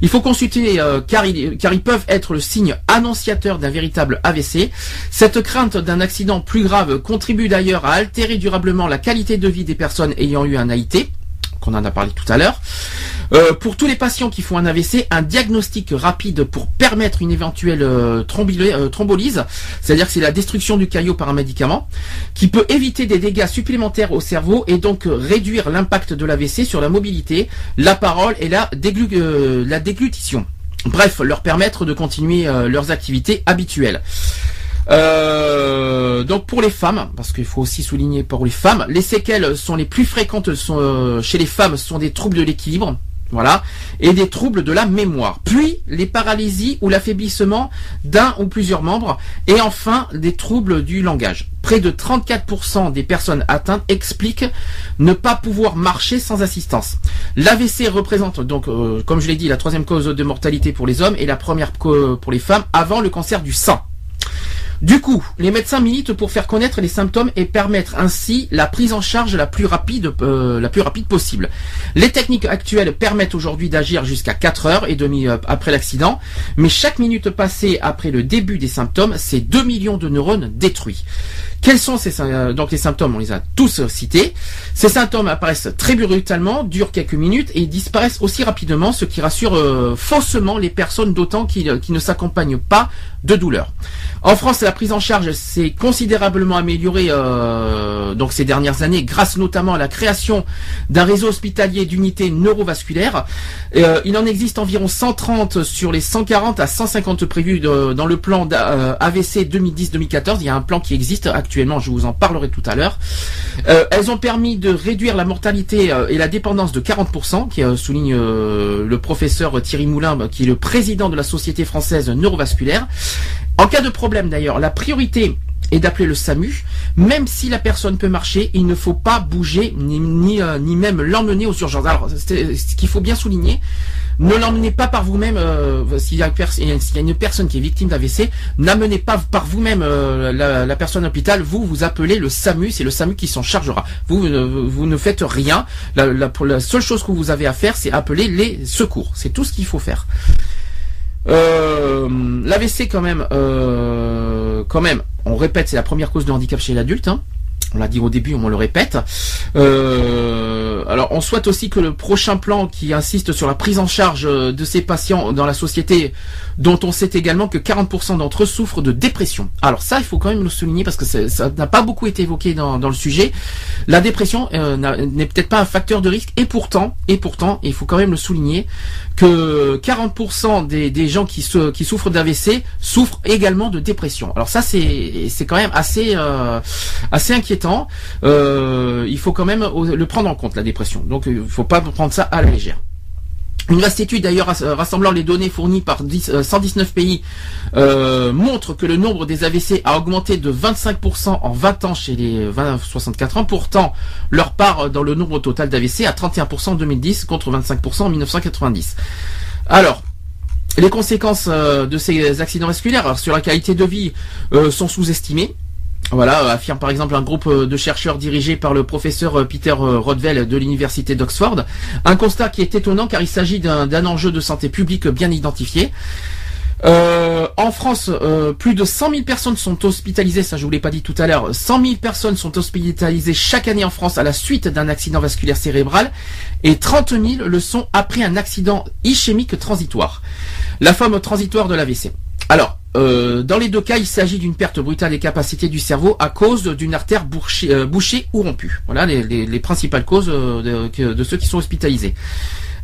Il faut consulter euh, car, car ils peuvent être le signe annonciateur d'un véritable AVC. Cette crainte d'un accident plus grave contribue d'ailleurs à altérer durablement la qualité de vie des personnes ayant eu un AIT, qu'on en a parlé tout à l'heure. Euh, pour tous les patients qui font un AVC, un diagnostic rapide pour permettre une éventuelle euh, euh, thrombolyse, c'est-à-dire que c'est la destruction du caillot par un médicament, qui peut éviter des dégâts supplémentaires au cerveau et donc réduire l'impact de l'AVC sur la mobilité, la parole et la, la déglutition. Bref, leur permettre de continuer leurs activités habituelles. Euh, donc pour les femmes, parce qu'il faut aussi souligner pour les femmes, les séquelles sont les plus fréquentes euh, chez les femmes sont des troubles de l'équilibre, voilà, et des troubles de la mémoire. Puis les paralysies ou l'affaiblissement d'un ou plusieurs membres, et enfin des troubles du langage. Près de 34% des personnes atteintes expliquent ne pas pouvoir marcher sans assistance. L'AVC représente donc, euh, comme je l'ai dit, la troisième cause de mortalité pour les hommes et la première pour les femmes avant le cancer du sang. Du coup, les médecins militent pour faire connaître les symptômes et permettre ainsi la prise en charge la plus rapide, euh, possible. Les techniques actuelles permettent aujourd'hui d'agir jusqu'à 4 heures et demie euh, après l'accident, mais chaque minute passée après le début des symptômes, c'est 2 millions de neurones détruits. Quels sont euh, donc les symptômes On les a tous cités. Ces symptômes apparaissent très brutalement, durent quelques minutes et disparaissent aussi rapidement, ce qui rassure faussement les personnes d'autant qui, qui ne s'accompagnent pas de douleur. En France, la prise en charge s'est considérablement améliorée euh, donc ces dernières années, grâce notamment à la création d'un réseau hospitalier d'unités neurovasculaires. Euh, il en existe environ 130 sur les 140 à 150 prévus dans le plan AVC 2010-2014. Il y a un plan qui existe actuellement, je vous en parlerai tout à l'heure. elles ont permis de réduire la mortalité et la dépendance de 40%, qui souligne le professeur Thierry Moulin, qui est le président de la Société française neurovasculaire. En cas de problème d'ailleurs, la priorité est d'appeler le SAMU. Même si la personne peut marcher, il ne faut pas bouger ni, ni, euh, même l'emmener aux urgences. Alors, ce qu'il faut bien souligner, ne l'emmenez pas par vous-même. Euh, s'il y, a une personne qui est victime d'AVC, n'amenez pas par vous-même euh, la, personne à l'hôpital. Vous, vous appelez le SAMU. C'est le SAMU qui s'en chargera. Vous, vous ne faites rien. La, la seule chose que vous avez à faire, c'est appeler les secours. C'est tout ce qu'il faut faire. L'AVC quand même, quand même, on répète, c'est la première cause de handicap chez l'adulte. Hein. On l'a dit au début, on le répète. Euh, alors, on souhaite aussi que le prochain plan qui insiste sur la prise en charge de ces patients dans la société, dont on sait également que 40% d'entre eux souffrent de dépression. Alors ça, il faut quand même le souligner parce que ça n'a pas beaucoup été évoqué dans, le sujet. La dépression euh, n'est peut-être pas un facteur de risque, et pourtant, et pourtant, il faut quand même le souligner que 40% des, gens qui, qui souffrent d'AVC souffrent également de dépression. Alors ça, c'est quand même assez euh, inquiétant euh, il faut quand même le prendre en compte, dépression. Donc il ne faut pas prendre ça à la légère. Une vaste étude d'ailleurs rassemblant les données fournies par 119 euh, pays euh, montre que le nombre des AVC a augmenté de 25% en 20 ans chez les 20-64 ans. Pourtant, leur part dans le nombre total d'AVC à 31% en 2010 contre 25% en 1990. Alors, les conséquences de ces accidents vasculaires sur la qualité de vie sont sous-estimées. Voilà, affirme par exemple un groupe euh, de chercheurs dirigé par le professeur euh, Peter euh, Rodwell de l'université d'Oxford. Un constat qui est étonnant car il s'agit d'un enjeu de santé publique bien identifié. en France, plus de 100 000 personnes sont hospitalisées, ça je vous l'ai pas dit tout à l'heure, 100 000 personnes sont hospitalisées chaque année en France à la suite d'un accident vasculaire cérébral et 30 000 le sont après un accident ischémique transitoire, la forme transitoire de l'AVC. Euh, dans les deux cas, il s'agit d'une perte brutale des capacités du cerveau à cause d'une artère euh, bouchée, ou rompue. Voilà les, principales causes euh, de, ceux qui sont hospitalisés.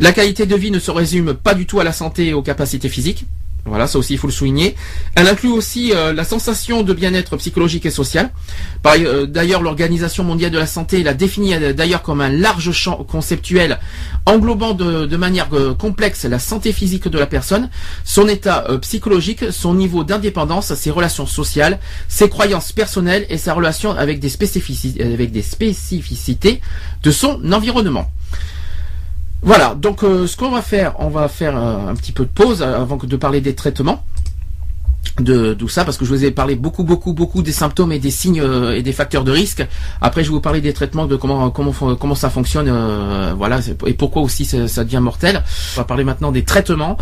La qualité de vie ne se résume pas du tout à la santé et aux capacités physiques. Voilà, ça aussi il faut le souligner. Elle inclut aussi euh, la sensation de bien-être psychologique et social. Euh, d'ailleurs, l'Organisation mondiale de la santé l'a définit euh, d'ailleurs comme un large champ conceptuel englobant de, manière complexe la santé physique de la personne, son état psychologique, son niveau d'indépendance, ses relations sociales, ses croyances personnelles et sa relation avec des spécificités de son environnement. Voilà, donc euh, ce qu'on va faire, on va faire un, petit peu de pause euh, avant de parler des traitements de tout ça parce que je vous ai parlé beaucoup beaucoup beaucoup des symptômes et des signes euh, et des facteurs de risque. Après je vais vous parler des traitements de comment comment comment ça fonctionne voilà et pourquoi aussi ça, devient mortel. On va parler maintenant des traitements.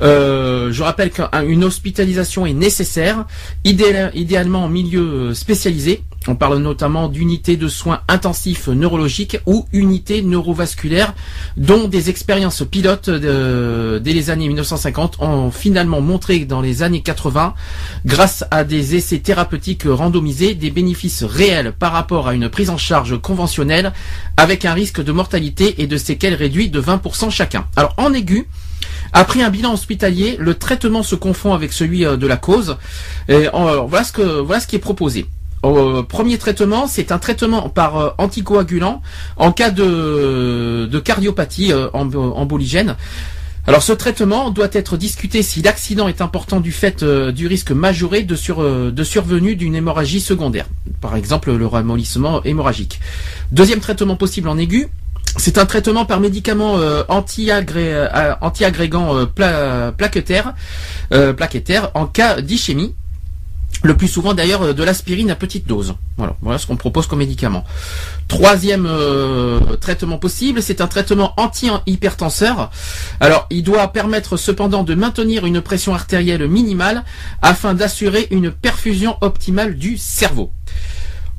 je rappelle qu'une hospitalisation est nécessaire idéalement en milieu spécialisé on parle notamment d'unités de soins intensifs neurologiques ou unités neurovasculaires dont des expériences pilotes dès les années 1950 ont finalement montré dans les années 80, grâce à des essais thérapeutiques randomisés, des bénéfices réels par rapport à une prise en charge conventionnelle avec un risque de mortalité et de séquelles réduit de 20% chacun. Alors en aigu, après un bilan hospitalier, le traitement se confond avec celui euh, de la cause. Et que voilà ce qui est proposé. Euh, premier traitement, c'est un traitement par euh, anticoagulant en cas de, cardiopathie euh, emboligène. Alors ce traitement doit être discuté si l'accident est important du fait du risque majoré de, survenue d'une hémorragie secondaire, par exemple le ramollissement hémorragique. Deuxième traitement possible en aigu, c'est un traitement par médicament anti-agrégant plaquettaire, plaquettaire en cas d'ischémie le plus souvent d'ailleurs euh, de l'aspirine à petite dose. Voilà, ce qu'on propose comme médicament. Troisième euh, traitement possible, c'est un traitement anti-hypertenseur. Alors, il doit permettre cependant de maintenir une pression artérielle minimale afin d'assurer une perfusion optimale du cerveau.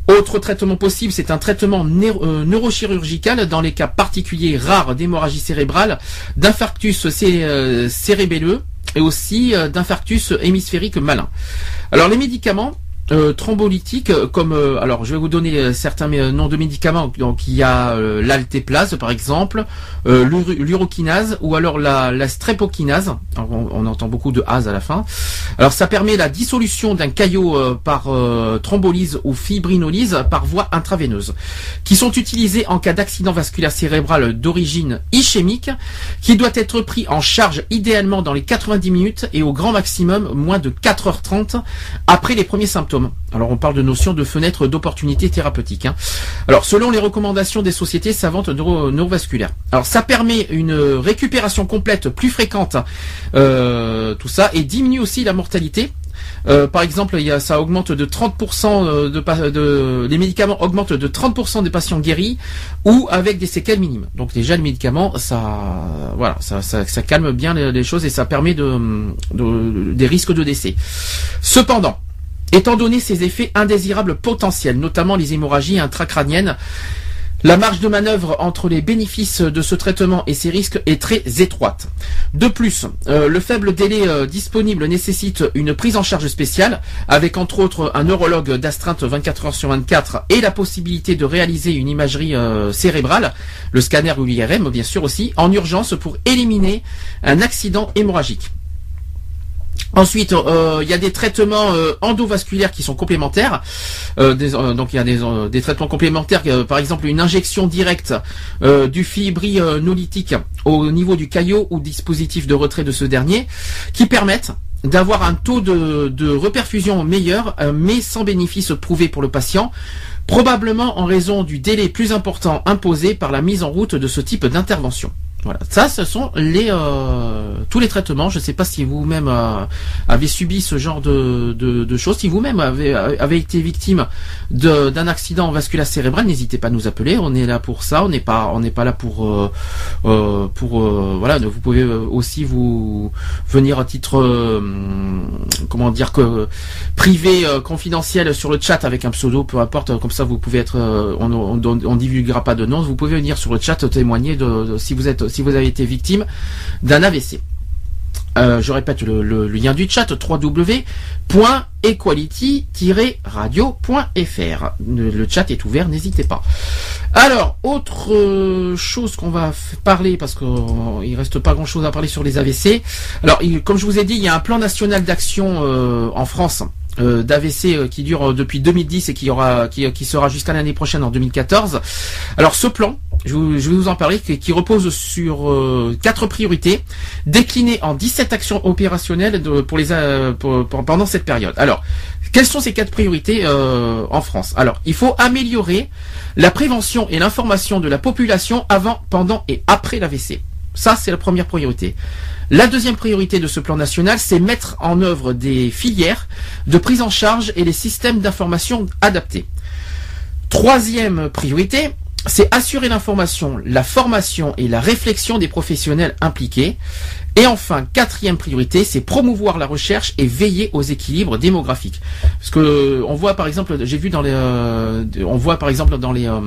Autre traitement possible, c'est un traitement euh, neurochirurgical dans les cas particuliers rares d'hémorragie cérébrale, d'infarctus cérébelleux, et aussi d'infarctus hémisphérique malin. Alors les médicaments, euh, euh, comme euh, alors je vais vous donner euh, certains noms de médicaments. Donc il y a l'altéplase par exemple l'urokinase ou alors la, la strepokinase. On, entend beaucoup de as à la fin. Alors ça permet la dissolution d'un caillot par thrombolyse ou fibrinolyse par voie intraveineuse qui sont utilisés en cas d'accident vasculaire cérébral d'origine ischémique qui doit être pris en charge idéalement dans les 90 minutes et au grand maximum moins de 4h30 après les premiers symptômes alors on parle de notion de fenêtre d'opportunité thérapeutique. Hein. Alors selon les recommandations des sociétés savantes neurovasculaires. Alors ça permet une récupération complète plus fréquente, euh, tout ça, et diminue aussi la mortalité. Euh, par exemple, ça augmente de 30% euh, les médicaments augmentent de 30% des patients guéris ou avec des séquelles minimes. Donc déjà les médicaments, ça, voilà, ça, ça, calme bien les, choses et ça permet de, des risques de décès. Cependant, Étant donné ses effets indésirables potentiels, notamment les hémorragies intracrâniennes, la marge de manœuvre entre les bénéfices de ce traitement et ses risques est très étroite. De plus, euh, le faible délai euh, disponible nécessite une prise en charge spéciale, avec entre autres un neurologue d'astreinte 24 heures sur 24 et la possibilité de réaliser une imagerie euh, cérébrale, le scanner ou l'IRM bien sûr aussi, en urgence pour éliminer un accident hémorragique. Ensuite, euh, il y a des traitements euh, endovasculaires qui sont complémentaires. Euh, donc il y a des, traitements complémentaires, par exemple une injection directe du fibrinolithique au niveau du caillot ou dispositif de retrait de ce dernier, qui permettent d'avoir un taux de reperfusion meilleur, mais sans bénéfice prouvé pour le patient, probablement en raison du délai plus important imposé par la mise en route de ce type d'intervention. Voilà, ça, ce sont les euh, tous les traitements. Je ne sais pas si vous-même euh, avez subi ce genre de, de, choses. Si vous-même avez, avez été victime d'un accident vasculaire cérébral, n'hésitez pas à nous appeler. On est là pour ça. On n'est pas on n'est pas là pour euh, pour voilà. Vous pouvez aussi vous venir à titre comment dire que privé confidentiel sur le chat avec un pseudo, peu importe. Comme ça, vous pouvez être on on, on divulguera pas de nom. Vous pouvez venir sur le chat témoigner de si vous êtes si vous avez été victime d'un AVC. Euh, je répète le, lien du chat www.equality-radio.fr. Le, chat est ouvert, n'hésitez pas. Alors, autre euh, chose qu'on va parler, parce qu'il ne reste pas grand chose à parler sur les AVC. Alors, comme je vous ai dit, il y a un plan national d'action euh, en France euh, d'AVC euh, qui dure euh, depuis 2010 et qui aura qui, qui sera jusqu'à l'année prochaine en 2014. Alors ce plan, je, vais vous en parler, qui, repose sur quatre priorités déclinées en 17 actions opérationnelles pour les pendant cette période. Alors, quelles sont ces quatre priorités en France? Alors, il faut améliorer la prévention et l'information de la population avant, pendant et après l'AVC. Ça, c'est la première priorité. La deuxième priorité de ce plan national, c'est mettre en œuvre des filières de prise en charge et les systèmes d'information adaptés. Troisième priorité, c'est assurer l'information, la formation et la réflexion des professionnels impliqués. Et enfin, quatrième priorité, c'est promouvoir la recherche et veiller aux équilibres démographiques. Parce que on voit par exemple, j'ai vu dans les, euh, on voit par exemple dans les euh,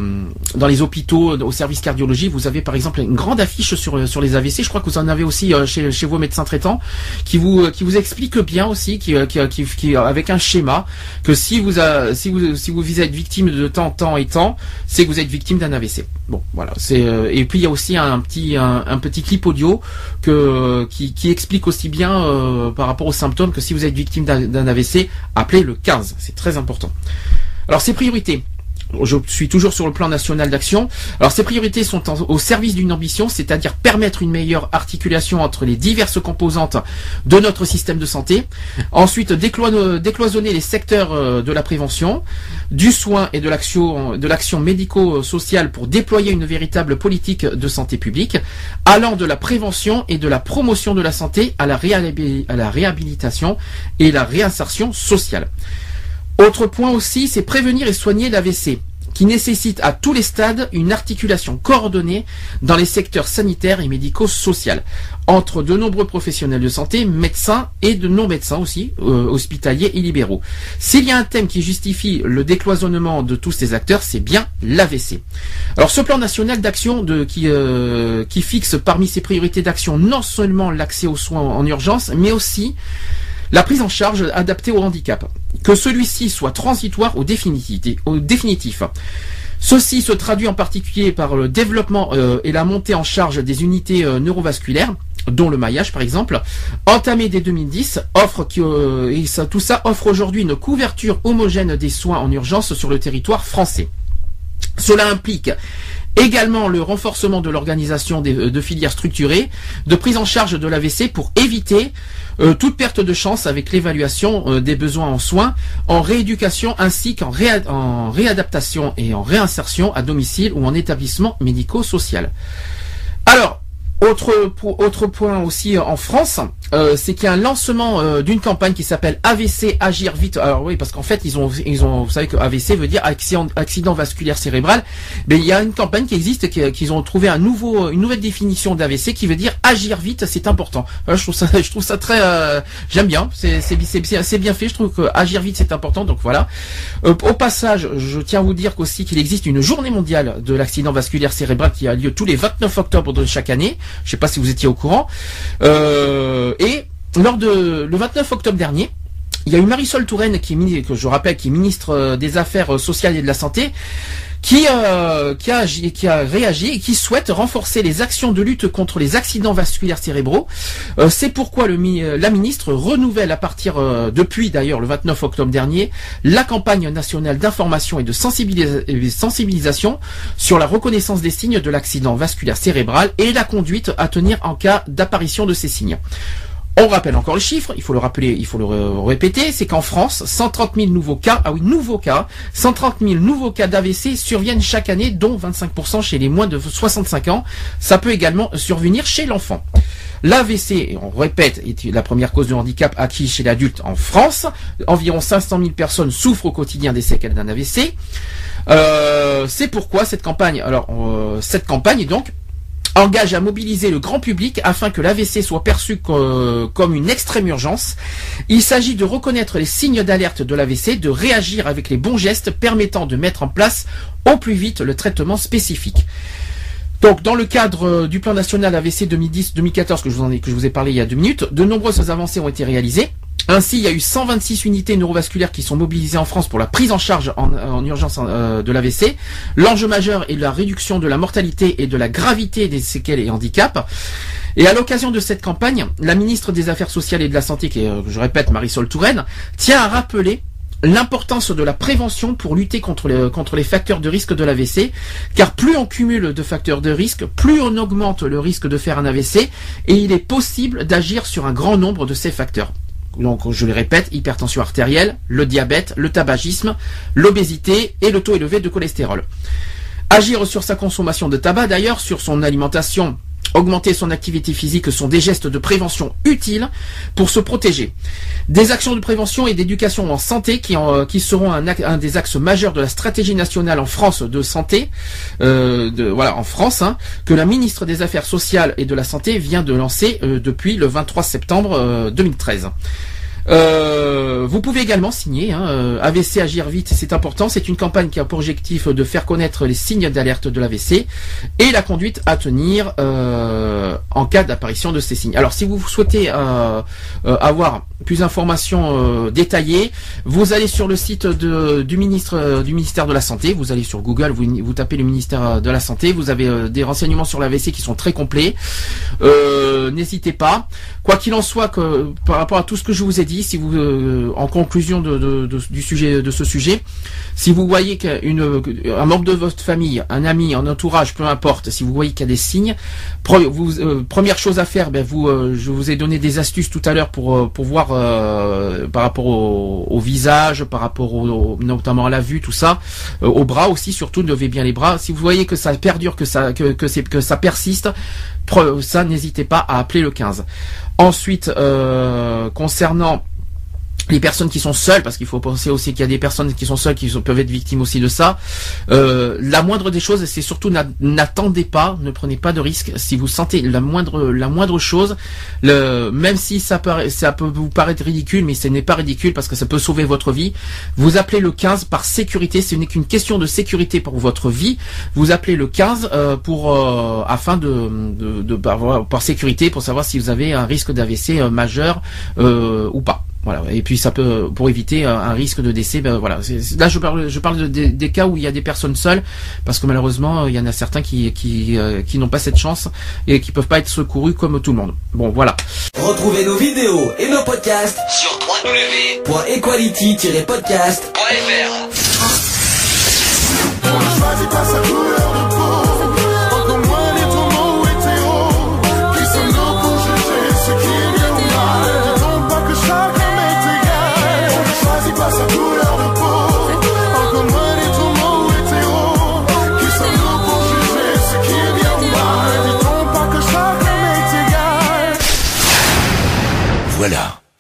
dans les hôpitaux, au service cardiologie, vous avez par exemple une grande affiche sur sur les AVC. Je crois que vous en avez aussi euh, chez chez vos médecins traitants, qui vous qui vous explique bien aussi, qui qui, qui, avec un schéma que si vous a, si vous si vous êtes victime de temps temps et temps, c'est que vous êtes victime d'un AVC. Bon, voilà. C'est et puis il y a aussi un, petit un petit clip audio que qui, explique aussi bien euh, par rapport aux symptômes que si vous êtes victime d'un AVC, appelez le 15. C'est très important. Alors ces priorités je suis toujours sur le plan national d'action. Alors ces priorités sont au service d'une ambition, c'est-à-dire permettre une meilleure articulation entre les diverses composantes de notre système de santé. Ensuite, décloisonner les secteurs euh, de la prévention, du soin et de l'action médico-sociale pour déployer une véritable politique de santé publique, allant de la prévention et de la promotion de la santé à la réhabilitation et la réinsertion sociale. Autre point aussi, c'est prévenir et soigner l'AVC. qui nécessite à tous les stades une articulation coordonnée dans les secteurs sanitaires et médico-sociaux entre de nombreux professionnels de santé, médecins et de non-médecins aussi, euh, hospitaliers et libéraux. S'il y a un thème qui justifie le décloisonnement de tous ces acteurs, c'est bien l'AVC. Alors ce plan national d'action euh, qui fixe parmi ses priorités d'action non seulement l'accès aux soins en urgence, mais aussi la prise en charge adaptée au handicap, que celui-ci soit transitoire ou définitif. Ceci se traduit en particulier par le développement euh, et la montée en charge des unités euh, neurovasculaires, dont le maillage par exemple, entamé dès 2010, offre euh, et tout ça offre aujourd'hui une couverture homogène des soins en urgence sur le territoire français. Cela implique Également le renforcement de l'organisation euh, de filières structurées, de prise en charge de l'AVC pour éviter euh, toute perte de chance avec l'évaluation euh, des besoins en soins, en rééducation ainsi qu'en réadaptation et en réinsertion à domicile ou en établissement médico-social. Alors, autre, point aussi en France, euh, c'est qu'il y a un lancement euh, d'une campagne qui s'appelle AVC Agir Vite. Alors oui, parce qu'en fait, ils ont, ils vous savez que AVC veut dire accident, vasculaire cérébral. Mais il y a une campagne qui existe, qu'ils ont trouvé une nouvelle définition d'AVC qui veut dire agir vite, c'est important. je trouve ça, très, euh, j'aime bien. C'est, bien fait. Je trouve que agir vite, c'est important. Donc voilà. au passage, je tiens à vous dire qu'aussi qu'il existe une journée mondiale de l'accident vasculaire cérébral qui a lieu tous les 29 octobre de chaque année. Je sais pas si vous étiez au courant. Euh, et lors de le 29 octobre dernier, il y a eu Marisol Touraine, qui est, que je rappelle, qui est ministre euh, des Affaires sociales et de la Santé, qui, euh, qui, a, réagi et qui souhaite renforcer les actions de lutte contre les accidents vasculaires cérébraux. Euh, c'est pourquoi le, la ministre renouvelle à partir, depuis d'ailleurs le 29 octobre dernier, la campagne nationale d'information et de sensibilisation sur la reconnaissance des signes de l'accident vasculaire cérébral et la conduite à tenir en cas d'apparition de ces signes. On rappelle encore le chiffre, il faut le rappeler, il faut le répéter, c'est qu'en France, 130 000 nouveaux cas, ah oui, nouveaux cas, 130 000 nouveaux cas d'AVC surviennent chaque année, dont 25% chez les moins de 65 ans. Ça peut également survenir chez l'enfant. L'AVC, on répète, est la première cause de handicap acquis chez l'adulte en France. Environ 500 000 personnes souffrent au quotidien des séquelles d'un AVC. Euh, c'est pourquoi cette campagne, alors euh, cette campagne donc engage à mobiliser le grand public afin que l'AVC soit perçu comme une extrême urgence. Il s'agit de reconnaître les signes d'alerte de l'AVC, de réagir avec les bons gestes permettant de mettre en place au plus vite le traitement spécifique. Donc, dans le cadre euh, du plan national AVC 2010-2014 que je vous que je vous ai parlé il y a deux minutes, de nombreuses avancées ont été réalisées. Ainsi, il y a eu 126 unités neurovasculaires qui sont mobilisées en France pour la prise en charge en, urgence euh, de l'AVC. L'enjeu majeur est la réduction de la mortalité et de la gravité des séquelles et handicaps. Et à l'occasion de cette campagne, la ministre des Affaires sociales et de la Santé, qui est, euh, je répète, Marisol Touraine, tient à rappeler l'importance de la prévention pour lutter contre les, contre les facteurs de risque de l'AVC, car plus on cumule de facteurs de risque, plus on augmente le risque de faire un AVC, et il est possible d'agir sur un grand nombre de ces facteurs donc je le répète, hypertension artérielle, le diabète, le tabagisme, l'obésité et le taux élevé de cholestérol. Agir sur sa consommation de tabac, d'ailleurs, sur son alimentation, augmenter son activité physique sont des gestes de prévention utiles pour se protéger. Des actions de prévention et d'éducation en santé qui, euh, seront un, des axes majeurs de la stratégie nationale en France de santé, euh, voilà en France, hein, que la ministre des Affaires sociales et de la santé vient de lancer euh, depuis le 23 septembre 2013. Euh, vous pouvez également signer hein, euh, AVC Agir Vite, c'est important. C'est une campagne qui a pour objectif de faire connaître les signes d'alerte de l'AVC et la conduite à tenir euh, en cas d'apparition de ces signes. Alors si vous souhaitez avoir plus d'informations détaillées, vous allez sur le site du ministre du ministère de la Santé, vous allez sur Google, vous, vous tapez le ministère de la Santé, vous avez des renseignements sur l'AVC qui sont très complets. N'hésitez pas. Quoi qu'il en soit, que, par rapport à tout ce que je vous ai dit, si vous, euh, en conclusion de, du sujet, de ce sujet, si vous voyez qu'un membre de votre famille, un ami, un entourage, peu importe, si vous voyez qu'il y a des signes, euh, première chose à faire, ben vous, euh, je vous ai donné des astuces tout à l'heure pour, pour voir par rapport au, visage, par rapport au, notamment à la vue, tout ça, au bras aussi, surtout levez bien les bras. Si vous voyez que ça perdure, que ça, que, que ça persiste, ça n'hésitez pas à appeler le 15. Ensuite, euh, concernant les personnes qui sont seules, parce qu'il faut penser aussi qu'il y a des personnes qui sont seules qui peuvent être victimes aussi de ça. Euh, la moindre des choses, c'est surtout n'attendez pas, ne prenez pas de risques. Si vous sentez la moindre la moindre chose, même si ça peut ça peut vous paraître ridicule, mais ce n'est pas ridicule parce que ça peut sauver votre vie. Vous appelez le 15 par sécurité. Ce n'est qu'une question de sécurité pour votre vie. Vous appelez le 15 euh, pour euh, afin de, de, de, par sécurité pour savoir si vous avez un risque d'AVC majeur ou pas. Voilà. Et puis ça peut, pour éviter un, risque de décès, ben voilà. Là, je parle, je parle de, des, cas où il y a des personnes seules, parce que malheureusement, il y en a certains qui qui, euh, qui n'ont pas cette chance et qui peuvent pas être secourus comme tout le monde. Bon, voilà. Retrouvez nos vidéos et nos podcasts sur www.equality-podcast.fr.